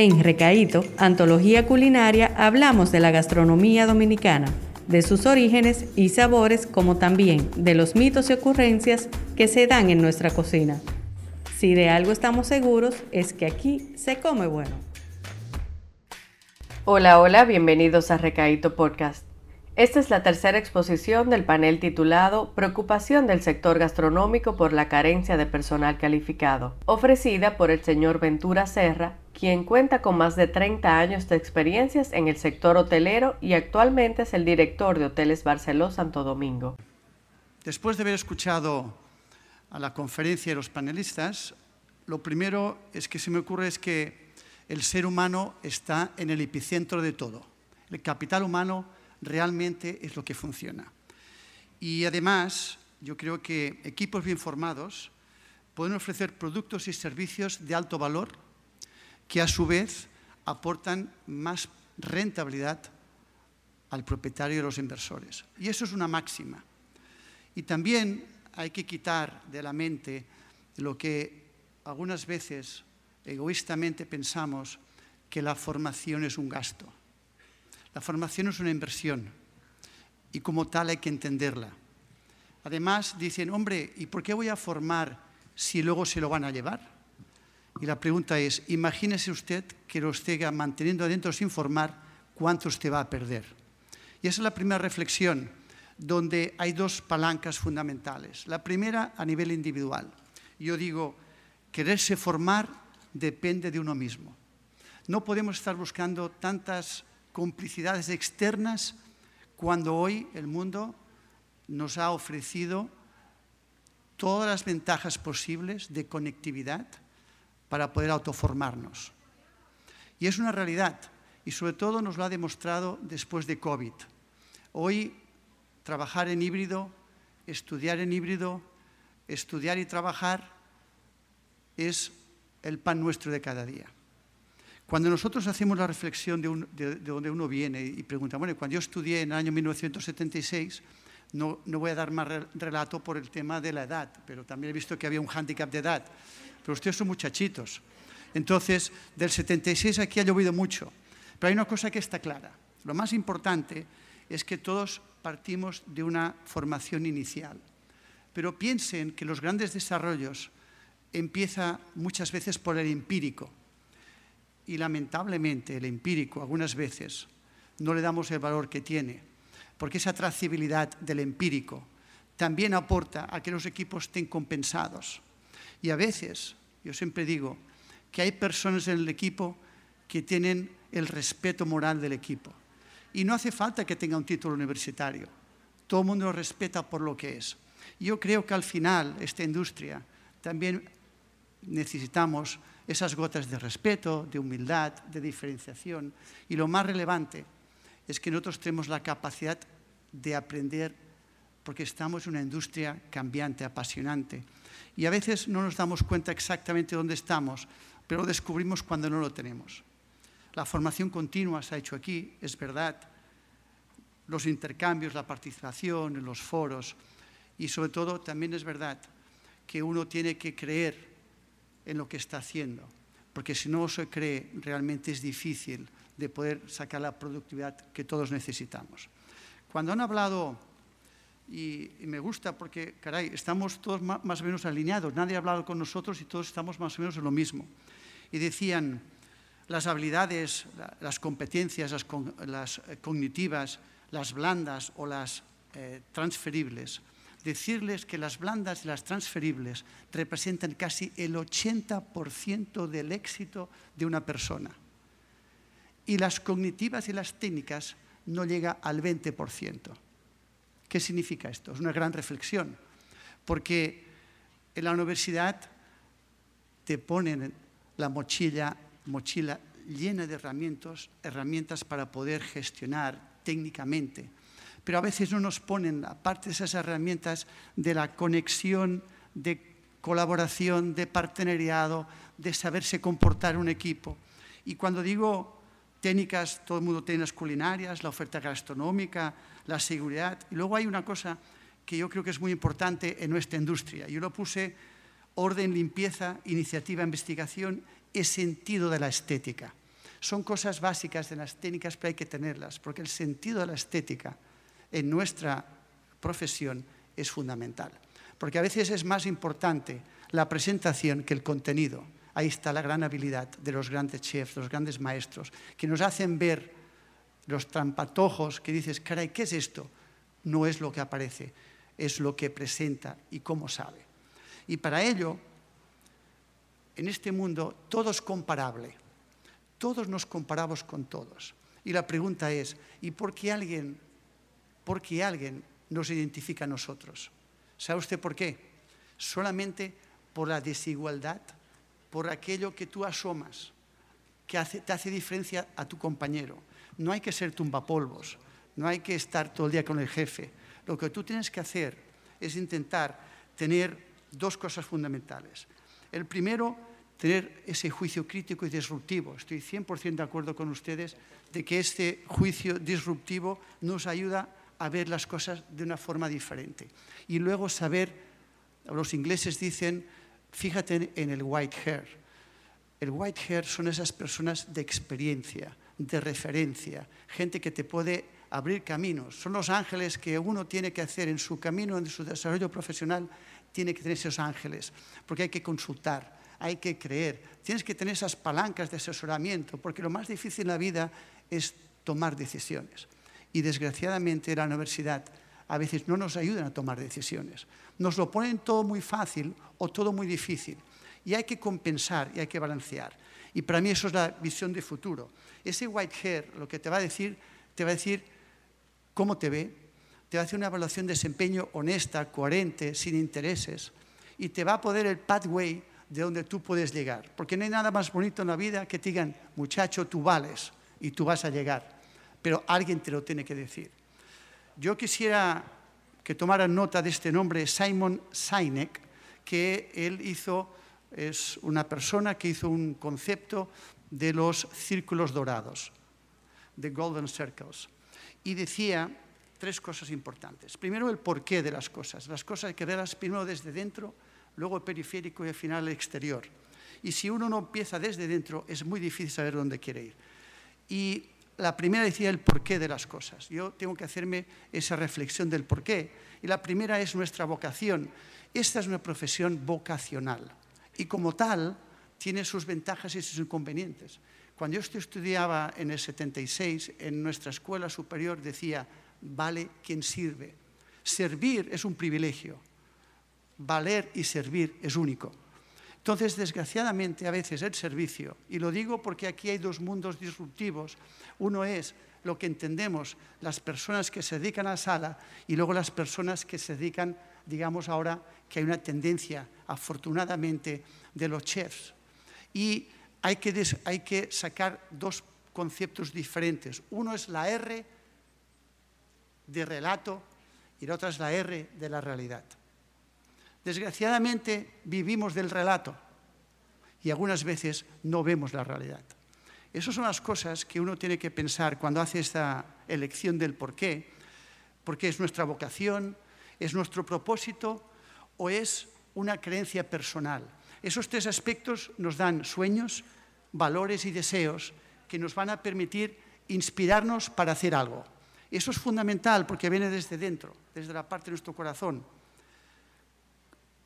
En Recaíto, Antología Culinaria, hablamos de la gastronomía dominicana, de sus orígenes y sabores, como también de los mitos y ocurrencias que se dan en nuestra cocina. Si de algo estamos seguros es que aquí se come bueno. Hola, hola, bienvenidos a Recaíto Podcast. Esta es la tercera exposición del panel titulado Preocupación del sector gastronómico por la carencia de personal calificado, ofrecida por el señor Ventura Serra, quien cuenta con más de 30 años de experiencias en el sector hotelero y actualmente es el director de Hoteles Barceló Santo Domingo. Después de haber escuchado a la conferencia de los panelistas, lo primero es que se me ocurre es que el ser humano está en el epicentro de todo. El capital humano realmente es lo que funciona. Y además, yo creo que equipos bien formados pueden ofrecer productos y servicios de alto valor que a su vez aportan más rentabilidad al propietario y a los inversores. Y eso es una máxima. Y también hay que quitar de la mente lo que algunas veces egoístamente pensamos que la formación es un gasto. La formación es una inversión y como tal hay que entenderla. Además dicen, hombre, ¿y por qué voy a formar si luego se lo van a llevar? Y la pregunta es, imagínese usted que lo esté manteniendo adentro sin formar, ¿cuánto usted va a perder? Y esa es la primera reflexión, donde hay dos palancas fundamentales. La primera a nivel individual. Yo digo, quererse formar depende de uno mismo. No podemos estar buscando tantas complicidades externas cuando hoy el mundo nos ha ofrecido todas las ventajas posibles de conectividad para poder autoformarnos. Y es una realidad, y sobre todo nos lo ha demostrado después de COVID. Hoy trabajar en híbrido, estudiar en híbrido, estudiar y trabajar es el pan nuestro de cada día. Cuando nosotros hacemos la reflexión de, donde uno viene y preguntamos, bueno, cuando yo estudié en el año 1976, no, no, voy a dar más relato por el tema de la edad, pero también he visto que había un hándicap de edad. Pero ustedes son muchachitos. Entonces, del 76 aquí ha llovido mucho. Pero hay una cosa que está clara. Lo más importante es que todos partimos de una formación inicial. Pero piensen que los grandes desarrollos empiezan muchas veces por el empírico y lamentablemente el empírico algunas veces no le damos el valor que tiene, porque esa trazabilidad del empírico también aporta a que los equipos estén compensados. Y a veces, yo siempre digo, que hay personas en el equipo que tienen el respeto moral del equipo. Y no hace falta que tenga un título universitario. Todo el mundo lo respeta por lo que es. Yo creo que al final esta industria también necesitamos esas gotas de respeto, de humildad, de diferenciación. Y lo más relevante es que nosotros tenemos la capacidad de aprender porque estamos en una industria cambiante, apasionante. Y a veces no nos damos cuenta exactamente dónde estamos, pero lo descubrimos cuando no lo tenemos. La formación continua se ha hecho aquí, es verdad. Los intercambios, la participación los foros y sobre todo también es verdad que uno tiene que creer en lo que está haciendo, porque si no se cree realmente es difícil de poder sacar la productividad que todos necesitamos. Cuando han hablado, y, me gusta porque, caray, estamos todos más o menos alineados, nadie ha hablado con nosotros y todos estamos más o menos en lo mismo. Y decían, las habilidades, las competencias, las, eh, cognitivas, las blandas o las eh, transferibles, decirles que las blandas y las transferibles representan casi el 80% del éxito de una persona. Y las cognitivas y las técnicas no llega al 20%. ¿Qué significa esto? Es una gran reflexión, porque en la universidad te ponen la mochila, mochila llena de herramientas, herramientas para poder gestionar técnicamente pero a veces no nos ponen, aparte esas herramientas de la conexión, de colaboración, de partenariado, de saberse comportar un equipo. Y cuando digo técnicas, todo el mundo tiene las culinarias, la oferta gastronómica, la seguridad. Y luego hay una cosa que yo creo que es muy importante en nuestra industria. Yo lo puse orden, limpieza, iniciativa, investigación y sentido de la estética. Son cosas básicas de las técnicas, pero hay que tenerlas, porque el sentido de la estética en nuestra profesión es fundamental. Porque a veces es más importante la presentación que el contenido. Ahí está la gran habilidad de los grandes chefs, los grandes maestros, que nos hacen ver los trampatojos que dices, caray, ¿qué es esto? No es lo que aparece, es lo que presenta y cómo sabe. Y para ello, en este mundo, todo es comparable. Todos nos comparamos con todos. Y la pregunta es, ¿y por qué alguien, por qué alguien nos identifica a nosotros? ¿Sabe usted por qué? Solamente por la desigualdad, por aquello que tú asomas, que te hace diferencia a tu compañero. No hay que ser tumbapolvos, no hay que estar todo el día con el jefe. Lo que tú tienes que hacer es intentar tener dos cosas fundamentales. El primero, tener ese juicio crítico y disruptivo. Estoy 100% de acuerdo con ustedes de que este juicio disruptivo nos ayuda a ver las cosas de una forma diferente. Y luego saber, los ingleses dicen, fíjate en el white hair. El white hair son esas personas de experiencia, de referencia, gente que te puede abrir caminos. Son los ángeles que uno tiene que hacer en su camino, en su desarrollo profesional, tiene que tener esos ángeles, porque hay que consultar, hay que creer, tienes que tener esas palancas de asesoramiento, porque lo más difícil en la vida es tomar decisiones. Y desgraciadamente la universidad a veces no nos ayuda a tomar decisiones. Nos lo ponen todo muy fácil o todo muy difícil. Y hay que compensar y hay que balancear. Y para mí eso es la visión de futuro. Ese white hair lo que te va a decir, te va a decir cómo te ve, te va a hacer una evaluación de desempeño honesta, coherente, sin intereses, y te va a poder el pathway de donde tú puedes llegar. Porque no hay nada más bonito en la vida que te digan, muchacho, tú vales y tú vas a llegar. Pero alguien te lo tiene que decir. Yo quisiera que tomaran nota de este nombre, Simon Sinek, que él hizo, es una persona que hizo un concepto de los círculos dorados, de Golden Circles. Y decía tres cosas importantes. Primero, el porqué de las cosas. Las cosas hay que verlas primero desde dentro, luego el periférico y al final el exterior. Y si uno no empieza desde dentro, es muy difícil saber dónde quiere ir. Y la primera decía el porqué de las cosas. Yo tengo que hacerme esa reflexión del porqué. Y la primera es nuestra vocación. Esta es una profesión vocacional. Y como tal, tiene sus ventajas y sus inconvenientes. Cuando yo estudiaba en el 76, en nuestra escuela superior decía, vale quien sirve. Servir es un privilegio, valer y servir es único. Entonces, desgraciadamente, a veces el servicio, y lo digo porque aquí hay dos mundos disruptivos, uno es lo que entendemos las personas que se dedican a la sala y luego las personas que se dedican, digamos ahora, que hay una tendencia, afortunadamente, de los chefs. Y hay que, hay que sacar dos conceptos diferentes. Uno es la R de relato y la otra es la R de la realidad. Desgraciadamente vivimos del relato y algunas veces no vemos la realidad. Esas son las cosas que uno tiene que pensar cuando hace esta elección del por qué, porque es nuestra vocación, es nuestro propósito o es una creencia personal. Esos tres aspectos nos dan sueños, valores y deseos que nos van a permitir inspirarnos para hacer algo. Eso es fundamental porque viene desde dentro, desde la parte de nuestro corazón.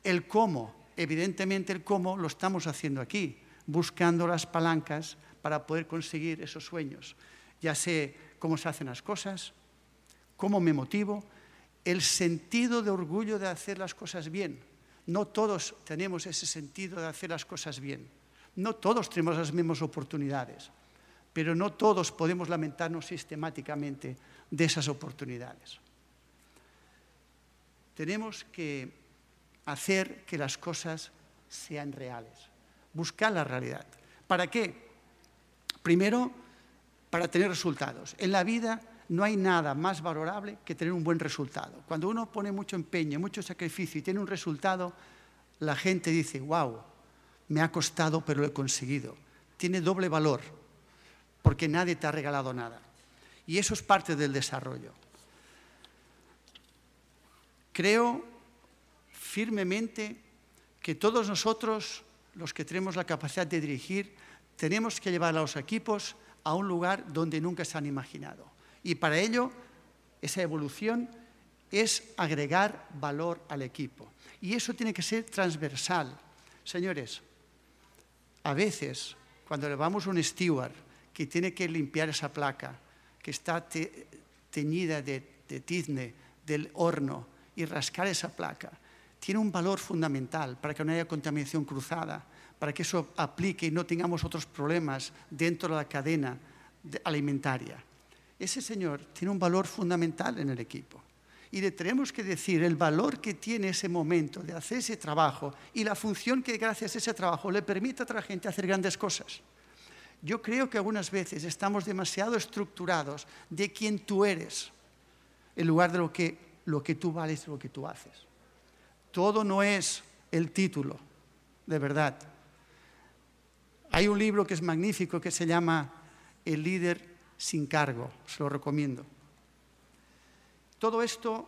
El cómo, evidentemente el cómo lo estamos haciendo aquí, buscando las palancas para poder conseguir esos sueños. Ya sé cómo se hacen las cosas, cómo me motivo, el sentido de orgullo de hacer las cosas bien. No todos tenemos ese sentido de hacer las cosas bien. No todos tenemos las mismas oportunidades, pero no todos podemos lamentarnos sistemáticamente de esas oportunidades. Tenemos que hacer que las cosas sean reales, buscar la realidad. ¿Para qué? Primero, para tener resultados. En la vida no hay nada más valorable que tener un buen resultado. Cuando uno pone mucho empeño, mucho sacrificio y tiene un resultado, la gente dice, wow, me ha costado pero lo he conseguido. Tiene doble valor, porque nadie te ha regalado nada. Y eso es parte del desarrollo. Creo firmemente que todos nosotros, los que tenemos la capacidad de dirigir, tenemos que llevar a los equipos a un lugar donde nunca se han imaginado. Y para ello, esa evolución es agregar valor al equipo. Y eso tiene que ser transversal. Señores, a veces, cuando le vamos a un steward que tiene que limpiar esa placa, que está teñida de tizne del horno, y rascar esa placa, tiene un valor fundamental para que no haya contaminación cruzada, para que eso aplique y no tengamos otros problemas dentro de la cadena alimentaria. Ese señor tiene un valor fundamental en el equipo. Y le tenemos que decir el valor que tiene ese momento de hacer ese trabajo y la función que gracias a ese trabajo le permite a otra gente hacer grandes cosas. Yo creo que algunas veces estamos demasiado estructurados de quién tú eres, en lugar de lo que, lo que tú vales, lo que tú haces. Todo no es el título, de verdad. Hay un libro que es magnífico que se llama El líder sin cargo, se lo recomiendo. Todo esto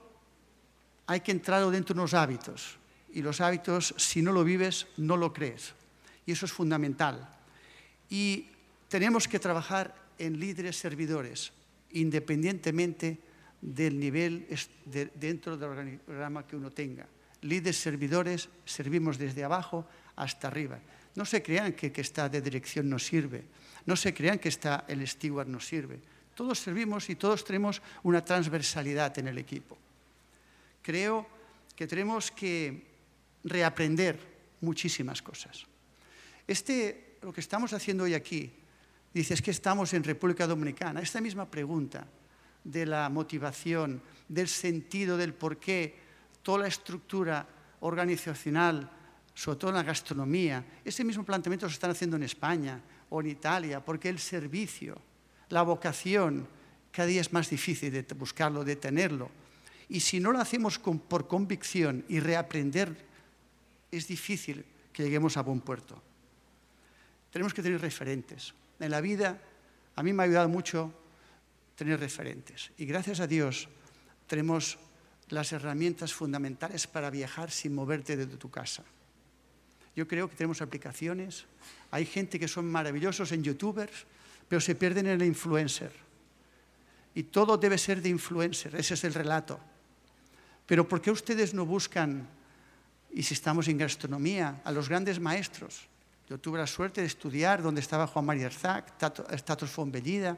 hay que entrar dentro de unos hábitos y los hábitos, si no lo vives, no lo crees. Y eso es fundamental. Y tenemos que trabajar en líderes servidores, independientemente del nivel dentro del organigrama que uno tenga. Líderes servidores, servimos desde abajo hasta arriba. No se crean que que está de dirección no sirve. No se crean que está el steward no sirve. Todos servimos y todos tenemos una transversalidad en el equipo. Creo que tenemos que reaprender muchísimas cosas. Este, lo que estamos haciendo hoy aquí, dices que estamos en República Dominicana. Esta misma pregunta de la motivación, del sentido, del por qué, toda la estructura organizacional sobre todo en la gastronomía. Ese mismo planteamiento se están haciendo en España o en Italia, porque el servicio, la vocación, cada día es más difícil de buscarlo, de tenerlo. Y si no lo hacemos por convicción y reaprender, es difícil que lleguemos a buen puerto. Tenemos que tener referentes. En la vida, a mí me ha ayudado mucho tener referentes. Y gracias a Dios tenemos las herramientas fundamentales para viajar sin moverte de tu casa. Yo creo que tenemos aplicaciones. Hay gente que son maravillosos en youtubers, pero se pierden en el influencer. Y todo debe ser de influencer, ese es el relato. Pero ¿por qué ustedes no buscan, y si estamos en gastronomía, a los grandes maestros? Yo tuve la suerte de estudiar donde estaba Juan María Arzac, Tatos Fonbellida.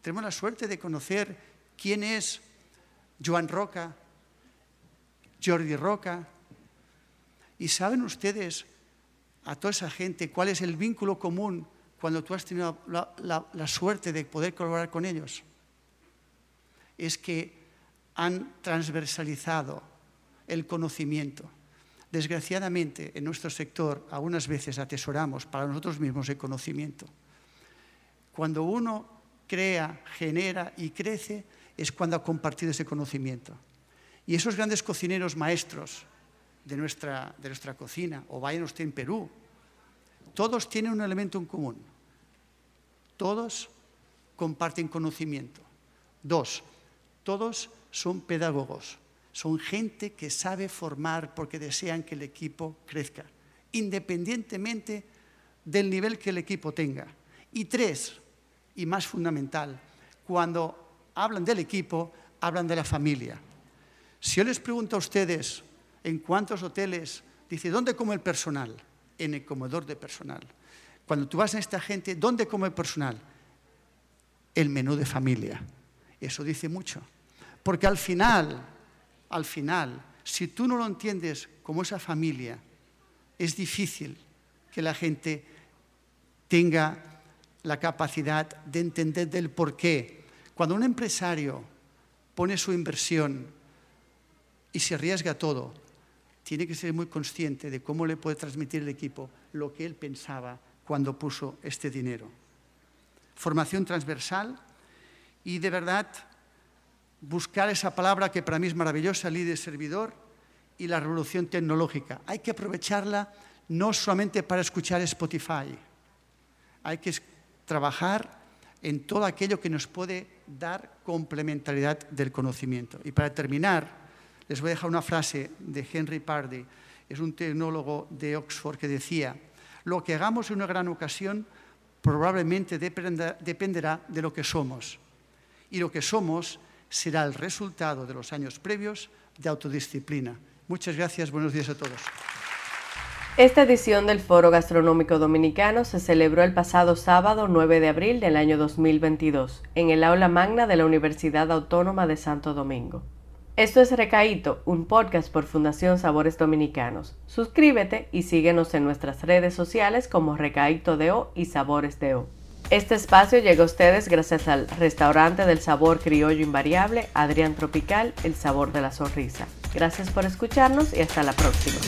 Tenemos la suerte de conocer quién es Joan Roca, Jordi Roca. Y saben ustedes a toda esa gente cuál es el vínculo común cuando tú has tenido la, suerte de poder colaborar con ellos. Es que han transversalizado el conocimiento. Desgraciadamente, en nuestro sector, algunas veces atesoramos para nosotros mismos el conocimiento. Cuando uno crea, genera y crece, es cuando ha compartido ese conocimiento. Y esos grandes cocineros maestros, de nuestra, de nuestra cocina, o vayan usted en Perú, todos tienen un elemento en común. Todos comparten conocimiento. Dos, todos son pedagogos. Son gente que sabe formar porque desean que el equipo crezca, independientemente del nivel que el equipo tenga. Y tres, y más fundamental, cuando hablan del equipo, hablan de la familia. Si yo les pregunto a ustedes, en cuántos hoteles, dice, ¿dónde come el personal? En el comedor de personal. Cuando tú vas a esta gente, ¿dónde come el personal? El menú de familia. Eso dice mucho. Porque al final, al final, si tú no lo entiendes como esa familia, es difícil que la gente tenga la capacidad de entender del por qué. Cuando un empresario pone su inversión y se arriesga todo, tiene que ser muy consciente de cómo le puede transmitir el equipo lo que él pensaba cuando puso este dinero. Formación transversal y de verdad buscar esa palabra que para mí es maravillosa, líder servidor, y la revolución tecnológica. Hay que aprovecharla no solamente para escuchar Spotify, hay que trabajar en todo aquello que nos puede dar complementariedad del conocimiento. Y para terminar, les voy a dejar una frase de Henry Pardy, es un tecnólogo de Oxford que decía, lo que hagamos en una gran ocasión probablemente dependerá de lo que somos. Y lo que somos será el resultado de los años previos de autodisciplina. Muchas gracias, buenos días a todos. Esta edición del Foro Gastronómico Dominicano se celebró el pasado sábado 9 de abril del año 2022 en el aula magna de la Universidad Autónoma de Santo Domingo. Esto es Recaíto, un podcast por Fundación Sabores Dominicanos. Suscríbete y síguenos en nuestras redes sociales como Recaíto O y Sabores O. Este espacio llega a ustedes gracias al restaurante del sabor criollo invariable Adrián Tropical, el sabor de la sonrisa. Gracias por escucharnos y hasta la próxima.